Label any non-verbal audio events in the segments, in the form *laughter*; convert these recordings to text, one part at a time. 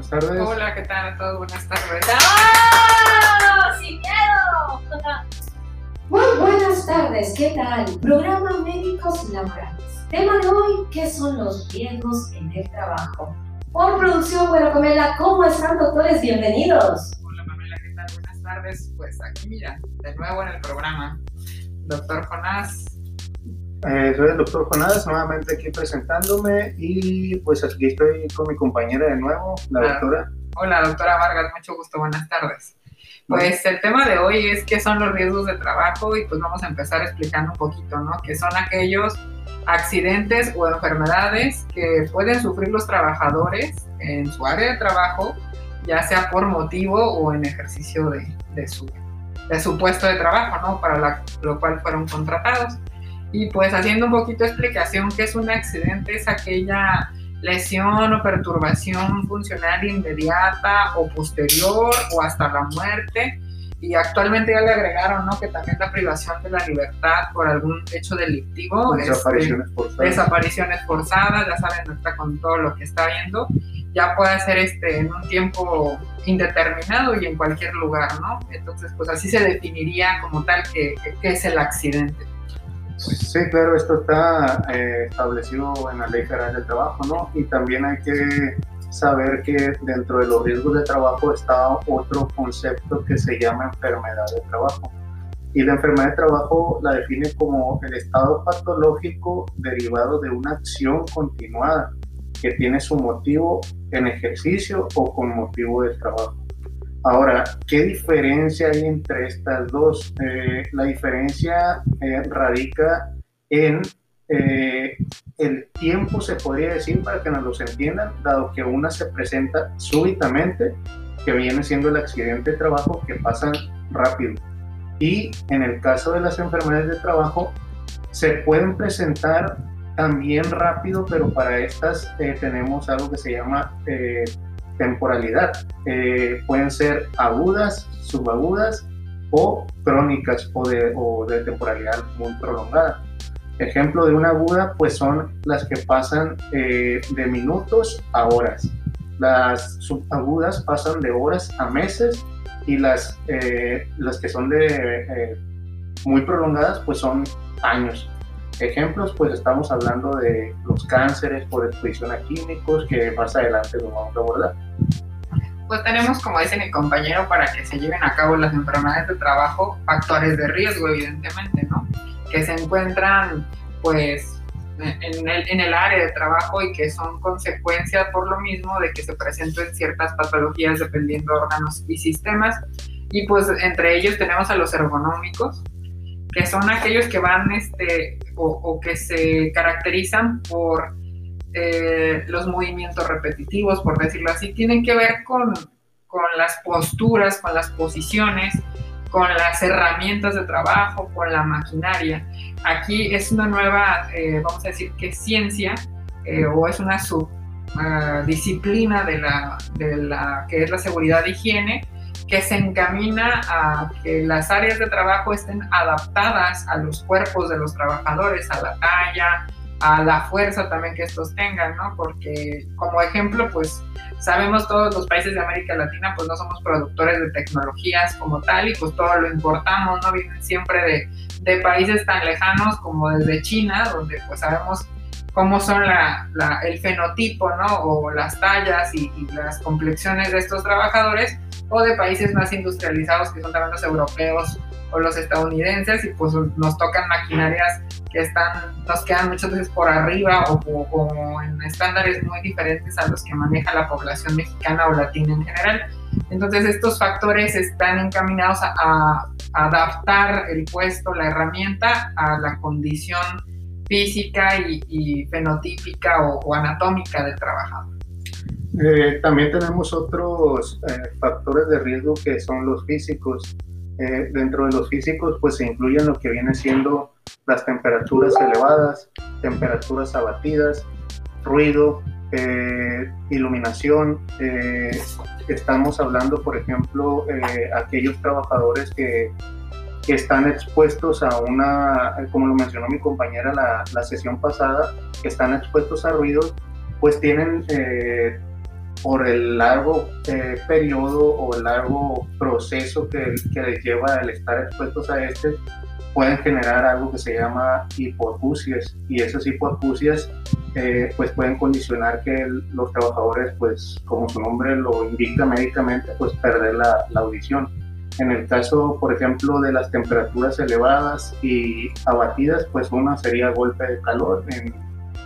Buenas tardes. Hola, ¿qué tal a todos? Buenas tardes. ¡Ah! ¡Sin miedo! Muy buenas tardes, ¿qué tal? Programa Médicos Laborales. Tema de hoy, ¿qué son los riesgos en el trabajo? Por producción Buena Comela, ¿cómo están doctores? Bienvenidos. Hola, Pamela, ¿qué tal? Buenas tardes. Pues aquí, mira, de nuevo en el programa. Doctor Jonás. Eh, soy el doctor Jonás, nuevamente aquí presentándome y pues aquí estoy con mi compañera de nuevo, la Claro. doctora. Hola, doctora Vargas, mucho gusto, buenas tardes. Pues el tema de hoy es qué son los riesgos de trabajo y pues vamos a empezar explicando un poquito, ¿no? Que son aquellos accidentes o enfermedades que pueden sufrir los trabajadores en su área de trabajo, ya sea por motivo o en ejercicio de, de su, de su puesto de trabajo, ¿no? Para la- lo cual fueron contratados. Y pues haciendo un poquito de explicación, ¿qué es un accidente? Es aquella lesión o perturbación funcional inmediata o posterior o hasta la muerte. Y actualmente ya le agregaron, ¿no? Que también la privación de la libertad por algún hecho delictivo. este, Desapariciones forzadas. desapariciones forzadas, ya saben, ahorita con todo lo que está viendo, ya puede ser este, en un tiempo indeterminado y en cualquier lugar, ¿no? Entonces, pues así se definiría como tal que, que- que es el accidente. Sí, claro, esto está eh, establecido en la Ley Federal del Trabajo, ¿no? Y también hay que saber que dentro de los riesgos de trabajo está otro concepto que se llama enfermedad de trabajo. Y la enfermedad de trabajo la define como el estado patológico derivado de una acción continuada que tiene su motivo en ejercicio o con motivo del trabajo. Ahora, ¿qué diferencia hay entre estas dos? Eh, la diferencia eh, radica en eh, el tiempo, se podría decir, para que nos los entiendan, dado que una se presenta súbitamente, que viene siendo el accidente de trabajo, que pasan rápido. Y en el caso de las enfermedades de trabajo, se pueden presentar también rápido, pero para estas tenemos algo que se llama temporalidad. Eh, pueden ser agudas, subagudas o crónicas o de, temporalidad muy prolongada. Ejemplo de una aguda, pues son las que pasan eh, de minutos a horas. Las subagudas pasan de horas a meses y las, eh, las que son de muy prolongadas, pues son años. Ejemplos, pues estamos hablando de los cánceres por exposición a químicos, que más adelante lo vamos a abordar. Pues tenemos, como dice mi compañero, para que se lleven a cabo las enfermedades de trabajo, factores de riesgo, evidentemente, ¿no? Que se encuentran, pues, en el, en el área de trabajo y que son consecuencia por lo mismo de que se presenten ciertas patologías dependiendo de órganos y sistemas. Y pues entre ellos tenemos a los ergonómicos, que son aquellos que van, este, o, que se caracterizan por eh, los movimientos repetitivos, por decirlo así, tienen que ver con, con las posturas, con las posiciones, con las herramientas de trabajo, con la maquinaria. Aquí es una nueva, eh, vamos a decir que ciencia, eh, o es una subdisciplina de, la, de la que es la seguridad de higiene, que se encamina a que las áreas de trabajo estén adaptadas a los cuerpos de los trabajadores, a la talla, a la fuerza también que estos tengan, ¿no? Porque como ejemplo, pues sabemos todos los países de América Latina, pues no somos productores de tecnologías como tal y pues todo lo importamos, ¿no? Vienen siempre de, de países tan lejanos como desde China, donde pues sabemos cómo son la, la, el fenotipo, ¿no? O las tallas y, y, las complexiones de estos trabajadores, o de países más industrializados que son también los europeos o los estadounidenses, y pues nos tocan maquinarias que están, nos quedan muchas veces por arriba o, o, en estándares muy diferentes a los que maneja la población mexicana o latina en general. Entonces estos factores están encaminados a, a adaptar el puesto, la herramienta a la condición física y, y fenotípica o, o, anatómica del trabajador. Eh, también tenemos otros eh, factores de riesgo que son los físicos. Eh, dentro de los físicos pues se incluyen lo que viene siendo las temperaturas elevadas, temperaturas abatidas, ruido, iluminación. estamos hablando, por ejemplo, aquellos trabajadores que que están expuestos a una, como lo mencionó mi compañera la, la sesión pasada, que están expuestos a ruidos, pues tienen por el largo eh, periodo o el largo proceso que, que les lleva el estar expuestos a este, pueden generar algo que se llama hipoacusias y esas hipoacusias eh, pues pueden condicionar que los trabajadores pues como su nombre lo indica médicamente pues perder la, la, audición. En el caso por ejemplo de las temperaturas elevadas y abatidas pues una sería golpe de calor en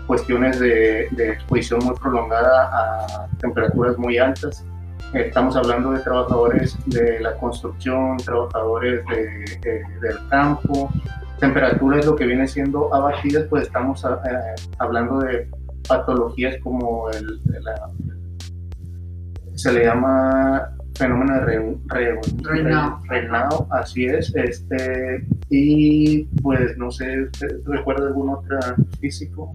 cuestiones de, de exposición muy prolongada a temperaturas muy altas. Estamos hablando de trabajadores de la construcción, trabajadores del campo, temperaturas lo que viene siendo abatidas, pues estamos eh, hablando de patologías como el, se le llama fenómeno de reinado, así es, este, y pues no sé, ¿recuerda algún otro físico?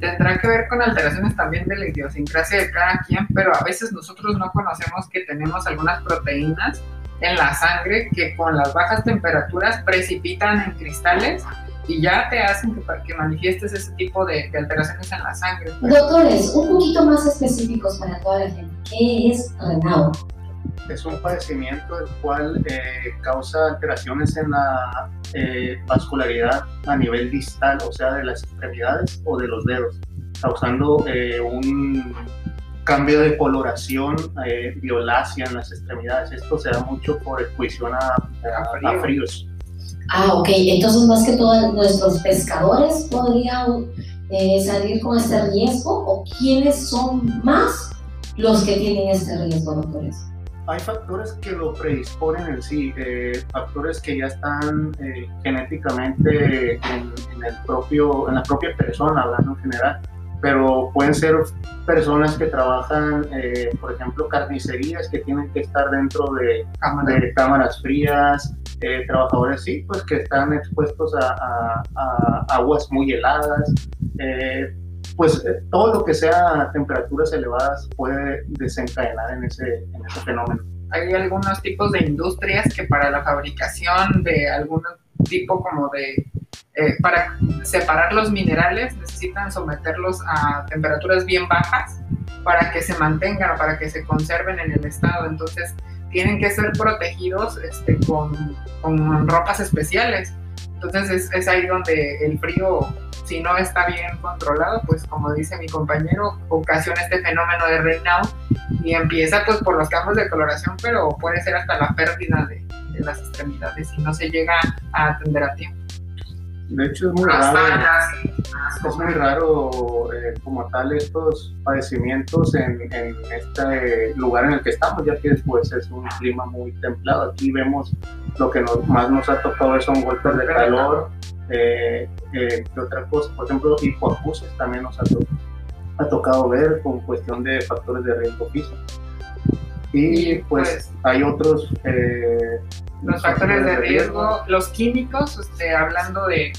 Tendrá que ver con alteraciones también de la idiosincrasia de cada quien, pero a veces nosotros no conocemos que tenemos algunas proteínas en la sangre que con las bajas temperaturas precipitan en cristales y ya te hacen que, manifiestes ese tipo de, alteraciones en la sangre. Doctores, un poquito más específicos para toda la gente. ¿Qué es renado? Es un padecimiento el cual eh, causa alteraciones en la eh, vascularidad a nivel distal, o sea, de las extremidades o de los dedos, causando eh, un cambio de coloración violácea en las extremidades. Esto se da mucho por exposición a, a, fríos. Ah, ok. Entonces, más que todos nuestros pescadores podrían salir con este riesgo o quiénes son más los que tienen este riesgo, doctores? Hay factores que lo predisponen en sí, eh, factores que ya están eh, genéticamente en, el propio, en la propia persona, hablando en general, pero pueden ser personas que trabajan, eh, por ejemplo, carnicerías que tienen que estar dentro de, de cámaras frías, trabajadores sí, pues que están expuestos a, a aguas muy heladas pues eh, todo lo que sea temperaturas elevadas puede desencadenar en ese, en ese fenómeno. Hay algunos tipos de industrias que para la fabricación de algún tipo como de, eh, para separar los minerales necesitan someterlos a temperaturas bien bajas para que se mantengan o para que se conserven en el estado. Entonces tienen que ser protegidos este, con, con ropas especiales. Entonces es, es ahí donde el frío si no está bien controlado, pues como dice mi compañero, ocasiona este fenómeno de reinado y empieza pues por los cambios de coloración, pero puede ser hasta la pérdida de, las extremidades si no se llega a atender a tiempo. De hecho es muy raro, es muy raro eh, como tal estos padecimientos en, este lugar en el que estamos, ya que pues es un clima muy templado. Aquí vemos lo que más nos ha tocado son golpes de calor, eh, eh, que otra cosa, por ejemplo, hipoacusias también nos ha, tocado ver con cuestión de factores de riesgo físico. Y pues, pues hay otros... Eh, los factores de riesgo, los químicos, este, hablando de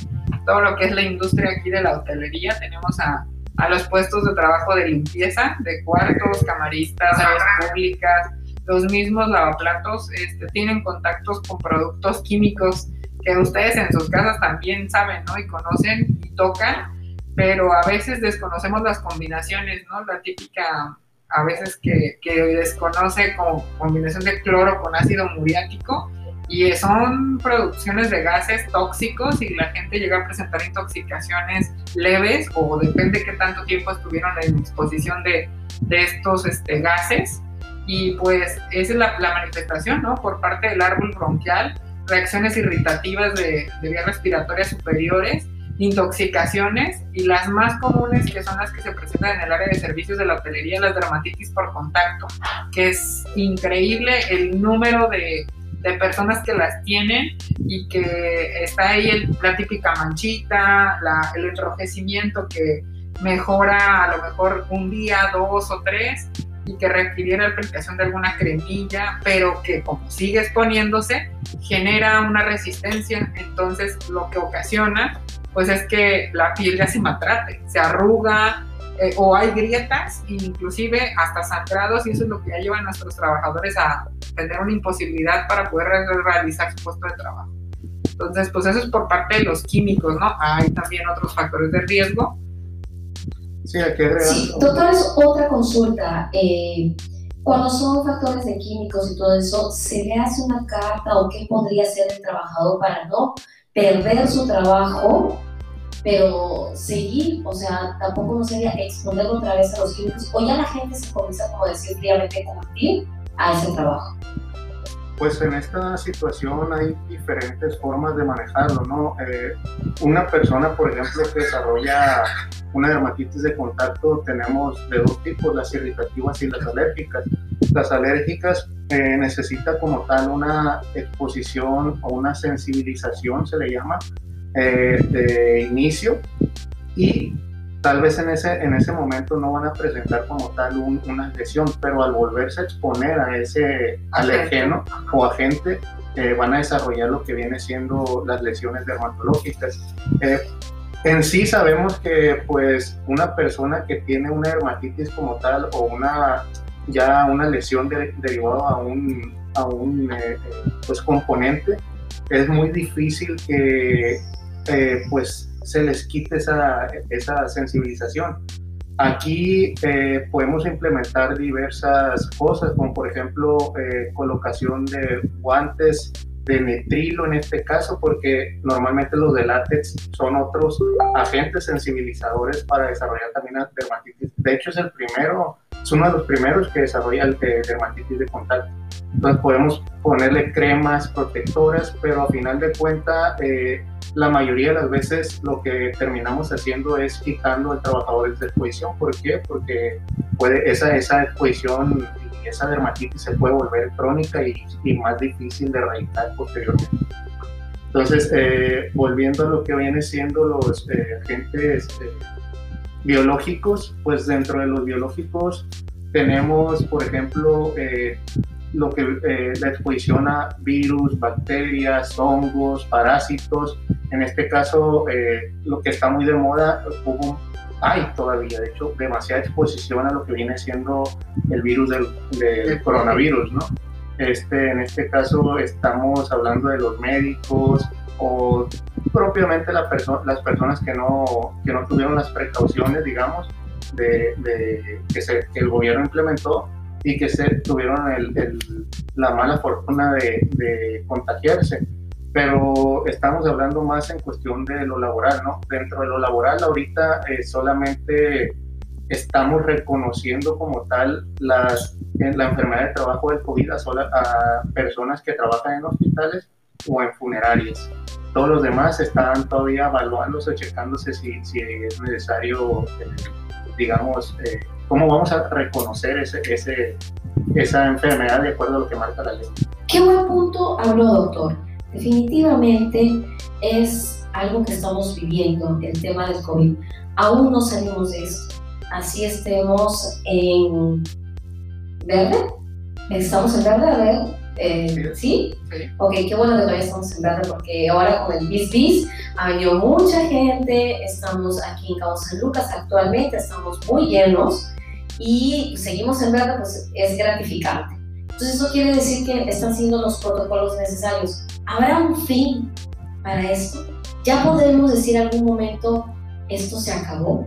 todo lo que es la industria aquí de la hotelería, tenemos a, a los puestos de trabajo de limpieza, de cuartos, camaristas, áreas públicas, los mismos lavaplatos este, tienen contactos con productos químicos que ustedes en sus casas también saben, ¿no? Y conocen y tocan, pero a veces desconocemos las combinaciones, ¿no? La típica, a veces que, que desconoce como combinación de cloro con ácido muriático y son producciones de gases tóxicos y la gente llega a presentar intoxicaciones leves o depende qué tanto tiempo estuvieron en exposición de, de estos este, gases y pues esa es la, la manifestación, ¿no? Por parte del árbol bronquial reacciones irritativas de, vías respiratorias superiores, intoxicaciones y las más comunes que son las que se presentan en el área de servicios de la hotelería, las dermatitis por contacto, que es increíble el número de, personas que las tienen y que está ahí la típica manchita, el enrojecimiento que mejora a lo mejor un día, dos o tres y que requiriera la aplicación de alguna cremilla, pero que como sigue exponiéndose, genera una resistencia, entonces lo que ocasiona pues es que la piel ya se maltrate, se arruga eh, o hay grietas, inclusive hasta sangrados, y eso es lo que ya lleva a nuestros trabajadores a tener una imposibilidad para poder realizar su puesto de trabajo. Entonces, pues eso es por parte de los químicos, ¿no? Hay también otros factores de riesgo, Sí, aquí agregar. Sí, doctor, es otra consulta. Eh, cuando son factores de químicos y todo eso, ¿se le hace una carta o qué podría hacer el trabajador para no perder su trabajo, pero seguir? O sea, tampoco no sería exponerlo otra vez a los químicos, o ya la gente se comienza, como decir, fríamente curtir a ese trabajo. Pues en esta situación hay diferentes formas de manejarlo, ¿no? Eh, una persona, por ejemplo, que desarrolla una dermatitis de contacto, tenemos de dos tipos, las irritativas y las alérgicas. Las alérgicas eh, necesita como tal una exposición o una sensibilización, se le llama, eh, de inicio y tal vez en ese, en ese momento no van a presentar como tal una lesión, pero al volverse a exponer a ese alergeno o agente, eh, van a desarrollar lo que viene siendo las lesiones dermatológicas. Eh, en sí sabemos que pues una persona que tiene una dermatitis como tal o una ya una lesión derivada a un, a un eh, pues componente, es muy difícil que pues se les quite esa, esa sensibilización. Aquí eh, podemos implementar diversas cosas, como por ejemplo eh, colocación de guantes de nitrilo en este caso, porque normalmente los de látex son otros agentes sensibilizadores para desarrollar también la dermatitis. De hecho, es el primero, es uno de los primeros que desarrolla el dermatitis de contacto. Entonces podemos ponerle cremas protectoras, pero a final de cuentas eh, la mayoría de las veces lo que terminamos haciendo es quitando al trabajador de exposición. ¿Por qué? Porque puede, esa, esa exposición y esa dermatitis se puede volver crónica y, más difícil de erradicar posteriormente. Entonces, eh, volviendo a lo que viene siendo los eh, agentes eh, biológicos, pues dentro de los biológicos tenemos, por ejemplo, lo que eh, la exposición a virus, bacterias, hongos, parásitos. En este caso, eh, lo que está muy de moda, hubo, hay todavía, de hecho, demasiada exposición a lo que viene siendo el virus del, coronavirus, ¿no? Este, en este caso estamos hablando de los médicos o propiamente la las personas que no, que no tuvieron las precauciones, digamos, de, que, se, que el gobierno implementó y que se tuvieron el, la mala fortuna de, de, contagiarse. Pero estamos hablando más en cuestión de lo laboral, ¿no? Dentro de lo laboral ahorita eh, solamente estamos reconociendo como tal las, la enfermedad de trabajo del COVID a, a personas que trabajan en hospitales o en funerarias. Todos los demás están todavía evaluándose, checándose si, si es necesario, eh, digamos, eh, ¿Cómo vamos a reconocer ese, ese, esa enfermedad de acuerdo a lo que marca la ley? Qué buen punto habló, doctor. Definitivamente es algo que estamos viviendo, el tema del COVID. Aún no salimos de esto. Así estemos en verde. ¿Estamos en verde? A ver. Eh, ¿sí? ¿sí? Ok, qué bueno que todavía estamos en verde porque ahora con el bis bis ha venido mucha gente. Estamos aquí en Cabo San Lucas actualmente, estamos muy llenos y seguimos en verde, pues es gratificante. Entonces eso quiere decir que están siendo los protocolos necesarios. ¿Habrá un fin para esto? ¿Ya podemos decir algún momento esto se acabó?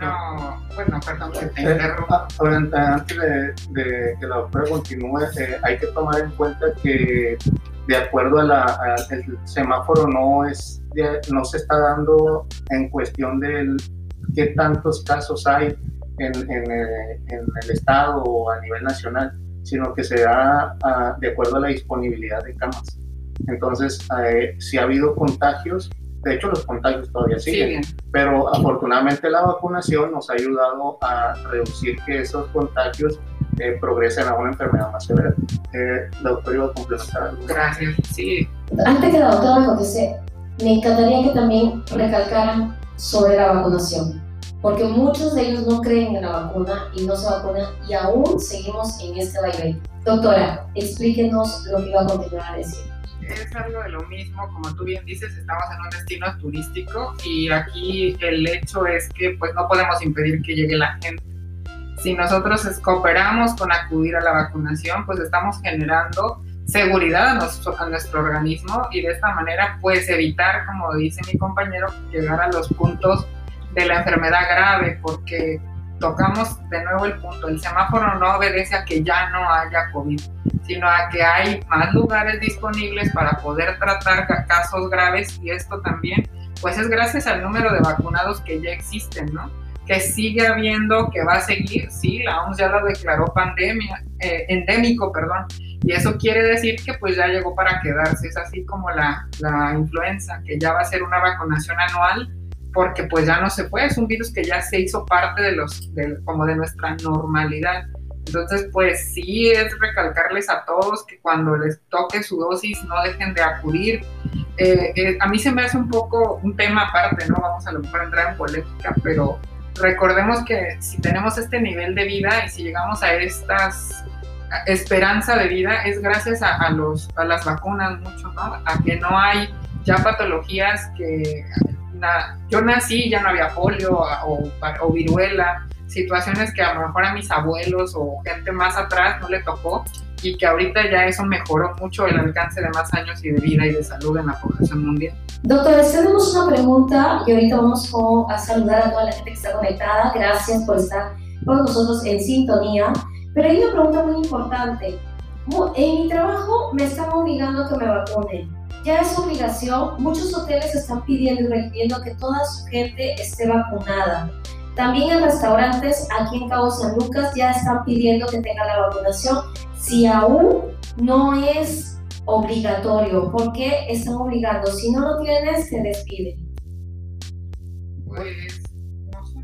No, bueno, perdón que te eh, ah, antes de, que la doctora continúe, eh, hay que tomar en cuenta que de acuerdo a la, el semáforo no, es, no se está dando en cuestión de qué tantos casos hay en, en, eh, en, el Estado o a nivel nacional, sino que se da de acuerdo a la disponibilidad de camas. Entonces, eh, si ha habido contagios, de hecho los contagios todavía siguen, pero afortunadamente la vacunación nos ha ayudado a reducir que esos contagios eh, progresen a una enfermedad más severa. Eh, la doctora iba a complementar Gracias, sí. Antes que la doctora conteste, me encantaría que también recalcaran sobre la vacunación porque muchos de ellos no creen en la vacuna y no se vacunan y aún seguimos en este baile. Doctora, explíquenos lo que iba a continuar a decir. Es algo de lo mismo, como tú bien dices, estamos en un destino turístico y aquí el hecho es que pues no podemos impedir que llegue la gente. Si nosotros cooperamos con acudir a la vacunación, pues estamos generando seguridad a nuestro, a nuestro organismo y de esta manera pues evitar, como dice mi compañero, llegar a los puntos de la enfermedad grave, porque tocamos de nuevo el punto, el semáforo no obedece a que ya no haya COVID, sino a que hay más lugares disponibles para poder tratar casos graves y esto también, pues es gracias al número de vacunados que ya existen, ¿no? Que sigue habiendo, que va a seguir, sí, la OMS ya lo declaró pandemia, eh, endémico, perdón, y eso quiere decir que pues ya llegó para quedarse, es así como la, la influenza, que ya va a ser una vacunación anual porque pues ya no se puede, es un virus que ya se hizo parte de los, como de nuestra normalidad. Entonces, pues sí es recalcarles a todos que cuando les toque su dosis no dejen de acudir. Eh, eh, a mí se me hace un poco un tema aparte, ¿no? Vamos a lo mejor a entrar en polémica, pero recordemos que si tenemos este nivel de vida y si llegamos a estas esperanza de vida es gracias a, los, a las vacunas mucho, ¿no? A que no hay ya patologías que yo nací ya no había polio o, o, viruela, situaciones que a lo mejor a mis abuelos o gente más atrás no le tocó y que ahorita ya eso mejoró mucho el alcance de más años y de vida y de salud en la población mundial. Doctor, tenemos una pregunta y ahorita vamos a saludar a toda la gente que está conectada. Gracias por estar con nosotros en sintonía. Pero hay una pregunta muy importante. En mi trabajo me están obligando a que me vacunen ya es obligación, muchos hoteles están pidiendo y requiriendo que toda su gente esté vacunada. También en restaurantes aquí en Cabo San Lucas ya están pidiendo que tenga la vacunación. Si aún no es obligatorio, ¿por qué están obligando? Si no lo tienes, te despiden. Pues,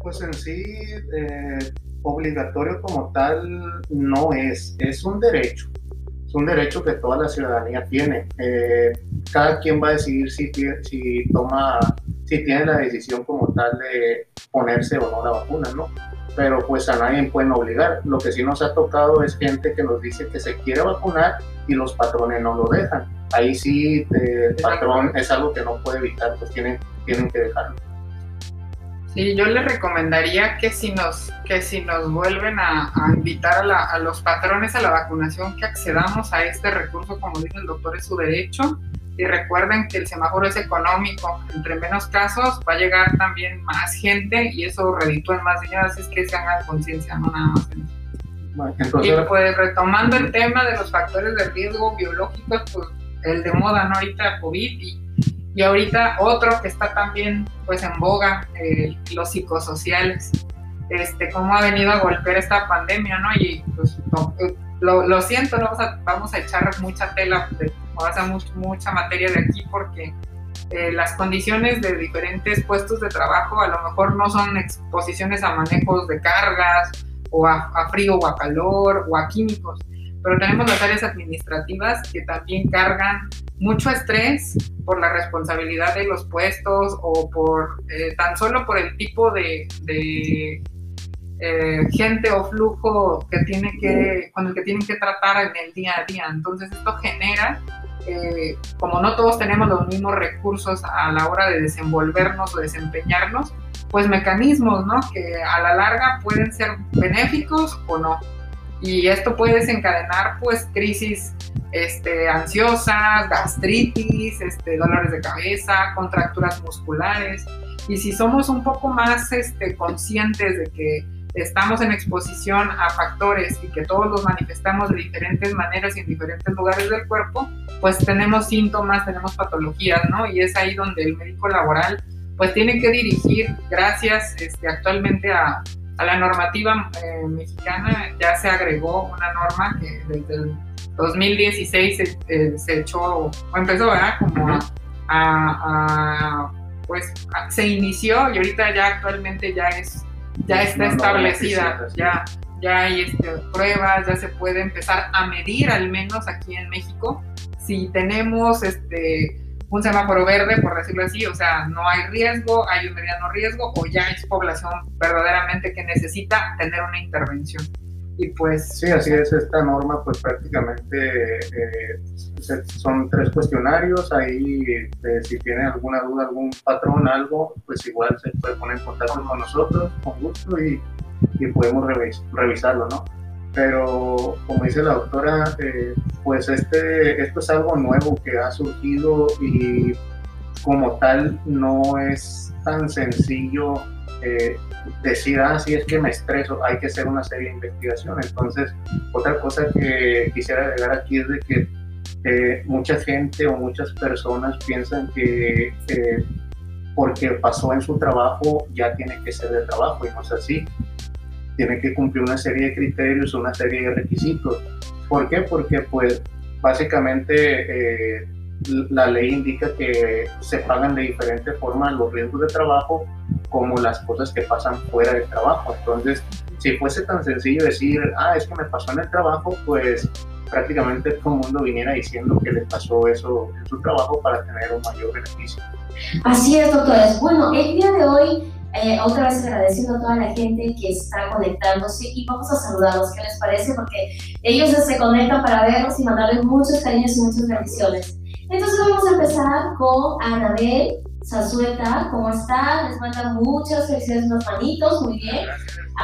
pues en sí, eh, obligatorio como tal no es, es un derecho es un derecho que toda la ciudadanía tiene. Eh, cada quien va a decidir si, si toma, si tiene la decisión como tal de ponerse o no la vacuna, ¿no? Pero pues a nadie pueden obligar. Lo que sí nos ha tocado es gente que nos dice que se quiere vacunar y los patrones no lo dejan. Ahí sí el patrón es algo que no puede evitar, pues tienen, tienen que dejarlo. Sí, yo les recomendaría que si nos, que si nos vuelven a, invitar a, los patrones a la vacunación, que accedamos a este recurso, como dice el doctor, es su derecho. Y recuerden que el semáforo es económico, entre menos casos va a llegar también más gente y eso reditúa en más dinero, así es que se hagan conciencia, no nada más y pues retomando el tema de los factores de riesgo biológicos, pues el de moda, ¿no? Ahorita COVID y y ahorita otro que está también pues en boga, eh, los psicosociales, este, cómo ha venido a golpear esta pandemia, ¿no? Y pues eh, lo, siento, no vamos a, echar mucha tela, vamos a hacer mucha materia de aquí porque eh, las condiciones de diferentes puestos de trabajo a lo mejor no son exposiciones a manejos de cargas o a, a frío o a calor o a químicos, pero tenemos las áreas administrativas que también cargan mucho estrés por la responsabilidad de los puestos o por eh, tan solo por el tipo de, eh, gente o flujo que tiene que, con el que tienen que tratar en el día a día. Entonces esto genera, eh, como no todos tenemos los mismos recursos a la hora de desenvolvernos o desempeñarnos, pues mecanismos ¿no? que a la larga pueden ser benéficos o no. Y esto puede desencadenar pues crisis este, ansiosas, gastritis, este, dolores de cabeza, contracturas musculares. Y si somos un poco más este, conscientes de que estamos en exposición a factores y que todos los manifestamos de diferentes maneras y en diferentes lugares del cuerpo, pues tenemos síntomas, tenemos patologías, ¿no? Y es ahí donde el médico laboral pues tiene que dirigir, gracias este, actualmente a, a la normativa eh, mexicana, ya se agregó una norma que desde el 2016 eh, se, echó, o empezó, ¿verdad? Como a, pues se inició y ahorita ya actualmente ya es, ya está establecida, ya, ya hay este, pruebas, ya se puede empezar a medir al menos aquí en México. Si tenemos este un semáforo verde, por decirlo así, o sea, no hay riesgo, hay un mediano riesgo o ya es población verdaderamente que necesita tener una intervención. Y pues... Sí, así es, esta norma pues prácticamente eh, son tres cuestionarios, ahí eh, si tienen alguna duda, algún patrón, algo, pues igual se puede poner en contacto con nosotros, con gusto, y, y podemos revisarlo, ¿no? Pero como dice la doctora, eh, pues este, esto es algo nuevo que ha surgido y como tal no es tan sencillo eh, decir, ah, sí, es que me estreso, hay que hacer una serie de investigación. Entonces, otra cosa que quisiera agregar aquí es de que eh, mucha gente o muchas personas piensan que porque pasó en su trabajo ya tiene que ser de trabajo y no es así. Tiene que cumplir una serie de criterios, una serie de requisitos. ¿Por qué? Porque pues básicamente eh, la ley indica que se pagan de diferente forma los riesgos de trabajo como las cosas que pasan fuera del trabajo. Entonces, si fuese tan sencillo decir, ah, es que me pasó en el trabajo, pues prácticamente todo el mundo viniera diciendo que le pasó eso en su trabajo para tener un mayor beneficio. Así es, doctores. Bueno, el día de hoy, eh, otra vez agradeciendo a toda la gente que está conectándose y vamos a saludarlos, ¿qué les parece? Porque ellos se conectan para vernos y mandarles muchos cariños y muchas bendiciones. Entonces vamos a empezar con Anabel Zazueta, ¿cómo está? Les manda muchas felicidades, unos manitos, muy bien.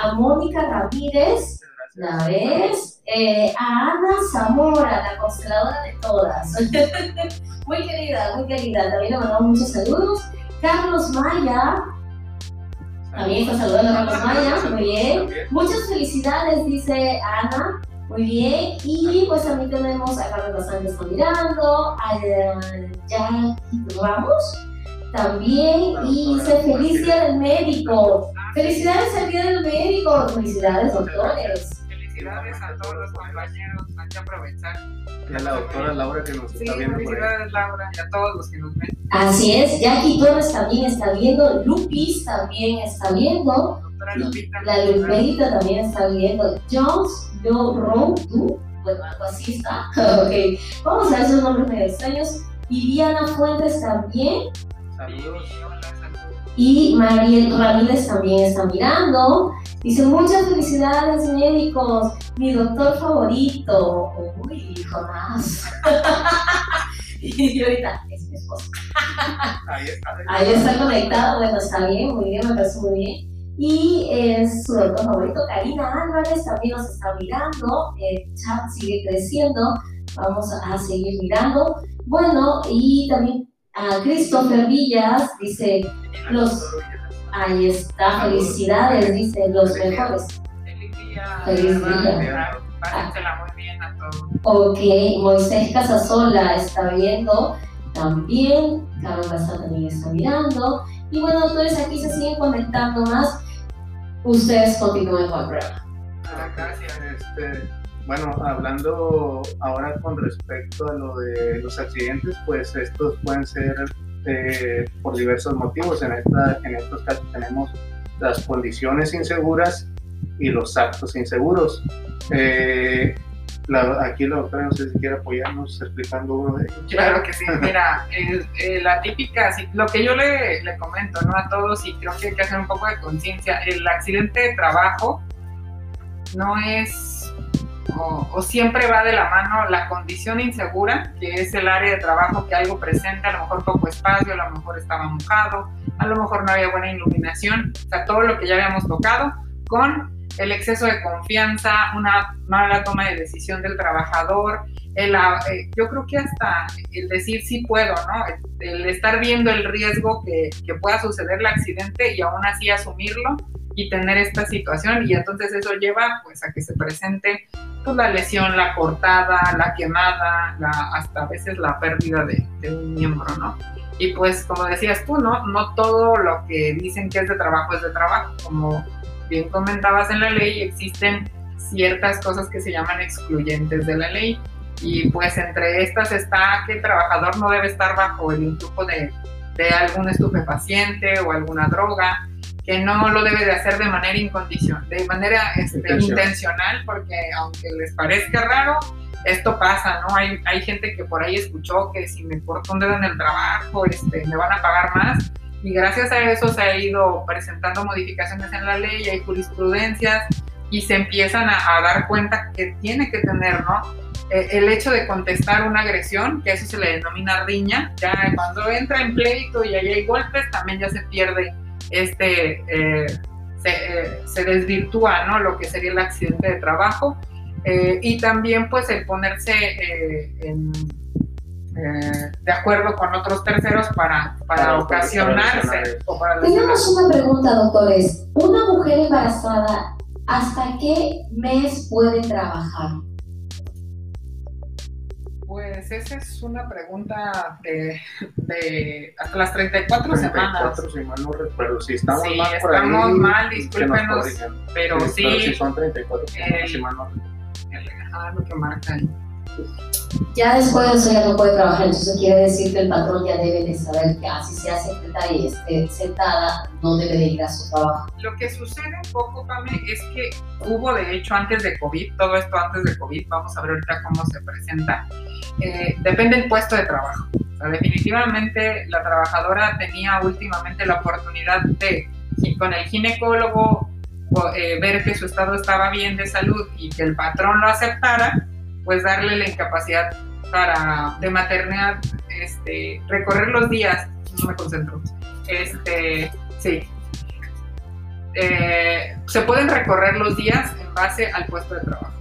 A Mónica Ramírez, ¿la ves? Eh, a Ana Zamora, la consteladora de todas. *laughs* muy querida, muy querida. También le mandamos muchos saludos. Carlos Maya. También está saludando a Carlos Maya, muy bien. Muchas felicidades, dice Ana. Muy bien, y pues también tenemos a Carlos está mirando, a Jackie Ramos también, y dice feliz día del médico. Felicidades al día del médico, felicidades doctores. Felicidades a todos los compañeros, hay que aprovechar. Y a la doctora Laura que nos está viendo. Felicidades Laura y a todos los que nos ven. Así es, Jackie Torres también está viendo, Lupis también está viendo. La Lupita también está viendo. Jones, yo, Ron, tú, bueno, algo así está. *laughs* ok, vamos a ver esos nombres medio extraños. Viviana Fuentes también. Saludos. Y Mariel Ramírez también está mirando. Dice, muchas felicidades médicos, mi doctor favorito. Uy, Jonás. *laughs* y ahorita es mi esposo. Ahí está. Ahí está conectado, bueno, está bien, muy bien, me parece muy bien. Y es su doctor favorito, Karina Álvarez, también nos está mirando. El chat sigue creciendo. Vamos a seguir mirando. Bueno, y también a Christopher Villas dice: los. Ahí está, felicidades, dice, los mejores. Feliz día. Feliz día. Pásensela muy bien a todos. Ok, Moisés Casasola está viendo también. Carlos Gaza también está mirando. Y bueno, doctores, aquí se siguen conectando más ustedes continúen con el programa. Ah, gracias. Este, bueno, hablando ahora con respecto a lo de los accidentes, pues estos pueden ser eh, por diversos motivos. En, esta, en estos casos tenemos las condiciones inseguras y los actos inseguros. Eh, la, aquí la doctora no sé si quiere apoyarnos explicando uno de ellos. Claro que sí, mira, eh, la típica, lo que yo le, le, comento ¿no? a todos y creo que hay que hacer un poco de conciencia, el accidente de trabajo no es o, o, siempre va de la mano la condición insegura, que es el área de trabajo que algo presenta, a lo mejor poco espacio, a lo mejor estaba mojado, a lo mejor no había buena iluminación, o sea, todo lo que ya habíamos tocado, con el exceso de confianza, una mala toma de decisión del trabajador, el, eh, yo creo que hasta el decir sí puedo, ¿no? El, estar viendo el riesgo que, que, pueda suceder el accidente y aún así asumirlo y tener esta situación y entonces eso lleva pues a que se presente pues, la lesión, la cortada, la quemada, la, hasta a veces la pérdida de, de un miembro, ¿no? Y pues como decías tú, ¿no? No todo lo que dicen que es de trabajo es de trabajo, como bien comentabas en la ley, existen ciertas cosas que se llaman excluyentes de la ley. Y pues entre estas está que el trabajador no debe estar bajo el influjo de, de algún estupefaciente o alguna droga, que no lo debe de hacer de manera incondicional, de manera este, intencional, porque aunque les parezca raro, esto pasa, ¿no? Hay, hay gente que por ahí escuchó que si me corto un dedo en el trabajo, este, me van a pagar más y gracias a eso se ha ido presentando modificaciones en la ley, hay jurisprudencias y se empiezan a, dar cuenta que tiene que tener, ¿no? Eh, el hecho de contestar una agresión, que eso se le denomina riña, ya cuando entra en pleito y ahí hay golpes, también ya se pierde este, eh, se, eh, se, desvirtúa, ¿no? Lo que sería el accidente de trabajo. y también pues el ponerse en eh, de acuerdo con otros terceros para, para, Para ocasionarse. o para Tenemos una pregunta, doctores. ¿Una mujer embarazada hasta qué mes puede trabajar? Pues esa es una pregunta de, de hasta las 34 semanas. 34, si mal no recuerdo. Si estamos Sí, mal por estamos ahí, mal, discúlpenos. Pero Sí, pero si sí, son 34 semanas, si mal no recuerdo. ajá, lo que marca ahí. Ya después de eso ya no puede trabajar, entonces quiere decir que el patrón ya debe de saber que así sea secretaria y esté sentada, no debe de ir a su trabajo. Lo que sucede un poco, Pame, es que hubo de hecho antes de COVID, todo esto antes de COVID, vamos a ver ahorita cómo se presenta, eh, depende del puesto de trabajo. O sea, definitivamente la trabajadora tenía últimamente la oportunidad de, con el ginecólogo, eh, ver que su estado estaba bien de salud y que el patrón lo aceptara, pues darle la incapacidad para, de maternidad, este, recorrer los días, no me concentro, este, sí, eh, se pueden recorrer los días en base al puesto de trabajo.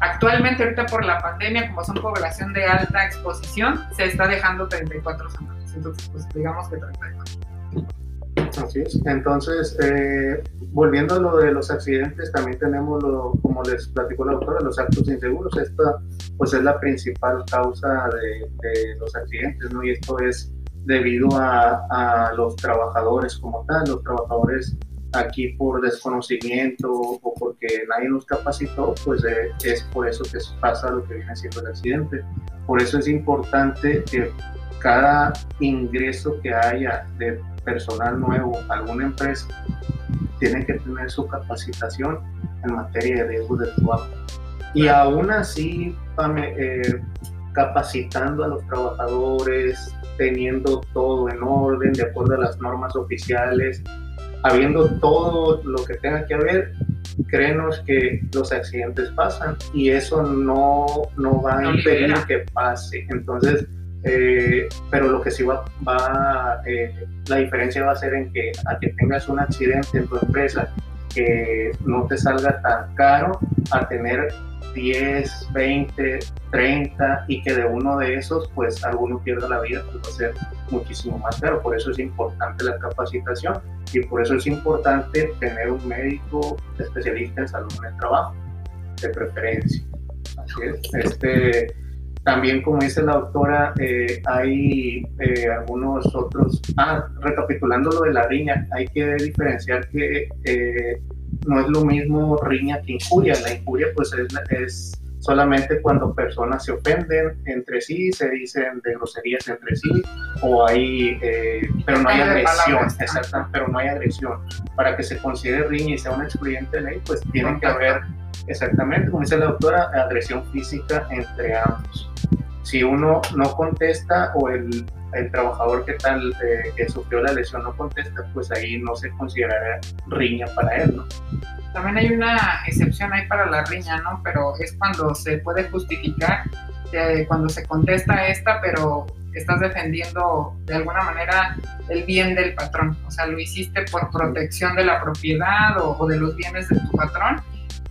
Actualmente, ahorita por la pandemia, como son población de alta exposición, se está dejando 34 semanas. Entonces, pues digamos que 34. Así es. Entonces, eh, volviendo a lo de los accidentes, también tenemos, lo, como les platicó la doctora, los actos inseguros. Esta, pues, es la principal causa de, de los accidentes, ¿no? Y esto es debido a, a, los trabajadores como tal, los trabajadores aquí por desconocimiento o porque nadie nos capacitó, pues eh, es por eso que pasa lo que viene siendo el accidente. Por eso es importante que cada ingreso que haya de personal nuevo a alguna empresa tiene que tener su capacitación en materia de riesgos de trabajo. Y aún así, eh, capacitando a los trabajadores, teniendo todo en orden, de acuerdo a las normas oficiales, habiendo todo lo que tenga que haber, créenos que los accidentes pasan y eso no, no va a impedir que pase. Entonces, eh, pero lo que sí va, va eh, la diferencia va a ser en que a que tengas un accidente en tu empresa que no te salga tan caro a tener 10, 20, 30 y que de uno de esos pues alguno pierda la vida, pues va a ser muchísimo más caro. Por eso es importante la capacitación y por eso es importante tener un médico especialista en salud en el trabajo, de preferencia. Así es. Este, también, como dice la doctora, eh, hay eh, algunos otros. Ah, recapitulando lo de la riña, hay que diferenciar que eh, no es lo mismo riña que injuria. La injuria, pues, es, es, solamente cuando personas se ofenden entre sí, se dicen de groserías entre sí, o hay. pero no hay agresión, exacto, pero no hay agresión. Para que se considere riña y sea un expediente de ley, pues tiene que haber. Exactamente, como dice la doctora, agresión física entre ambos. Si uno no contesta o el, el trabajador que tal eh, que sufrió la lesión no contesta, pues ahí no se considerará riña para él, ¿no? También hay una excepción ahí para la riña, ¿no? Pero es cuando se puede justificar, eh, cuando se contesta esta, pero estás defendiendo de alguna manera el bien del patrón. O sea, lo hiciste por protección de la propiedad o, o de los bienes de tu patrón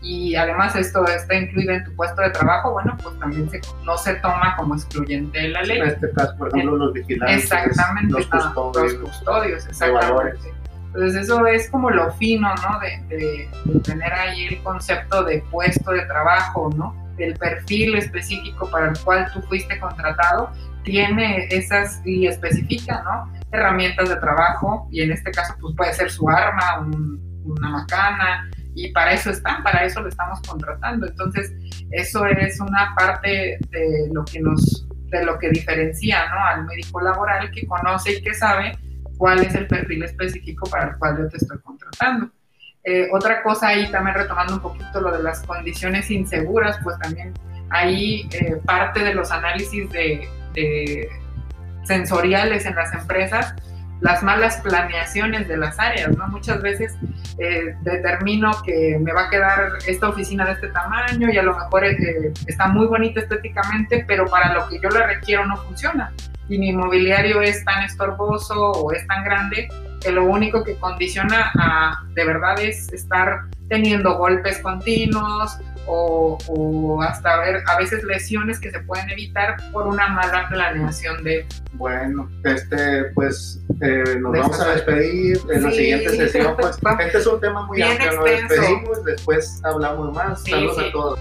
y además esto está incluido en tu puesto de trabajo, bueno, pues también se, no se toma como excluyente de la ley. En este caso, por ejemplo, los vigilantes, exactamente, los custodios, los custodios exactamente. Entonces eso es como lo fino, ¿no? De, de, de, tener ahí el concepto de puesto de trabajo, ¿no? El perfil específico para el cual tú fuiste contratado tiene esas y especifica, ¿no? Herramientas de trabajo y en este caso pues puede ser su arma, un, una macana, y para eso están, para eso lo estamos contratando. Entonces, eso es una parte de lo que nos, de lo que diferencia ¿no? al médico laboral que conoce y que sabe cuál es el perfil específico para el cual yo te estoy contratando. Eh, otra cosa ahí, también retomando un poquito lo de las condiciones inseguras, pues también ahí eh, parte de los análisis de, de sensoriales en las empresas las malas planeaciones de las áreas, ¿no? Muchas veces eh, determino que me va a quedar esta oficina de este tamaño y a lo mejor eh, está muy bonita estéticamente, pero para lo que yo le requiero no funciona. Y mi mobiliario es tan estorboso o es tan grande que lo único que condiciona a, de verdad es estar teniendo golpes continuos o, hasta ver a veces lesiones que se pueden evitar por una mala planeación de... Bueno, este, pues eh, nos vamos a despedir en la siguiente sesión. Pues, *laughs* este es un tema muy amplio, nos despedimos, después hablamos más. Saludos a todos.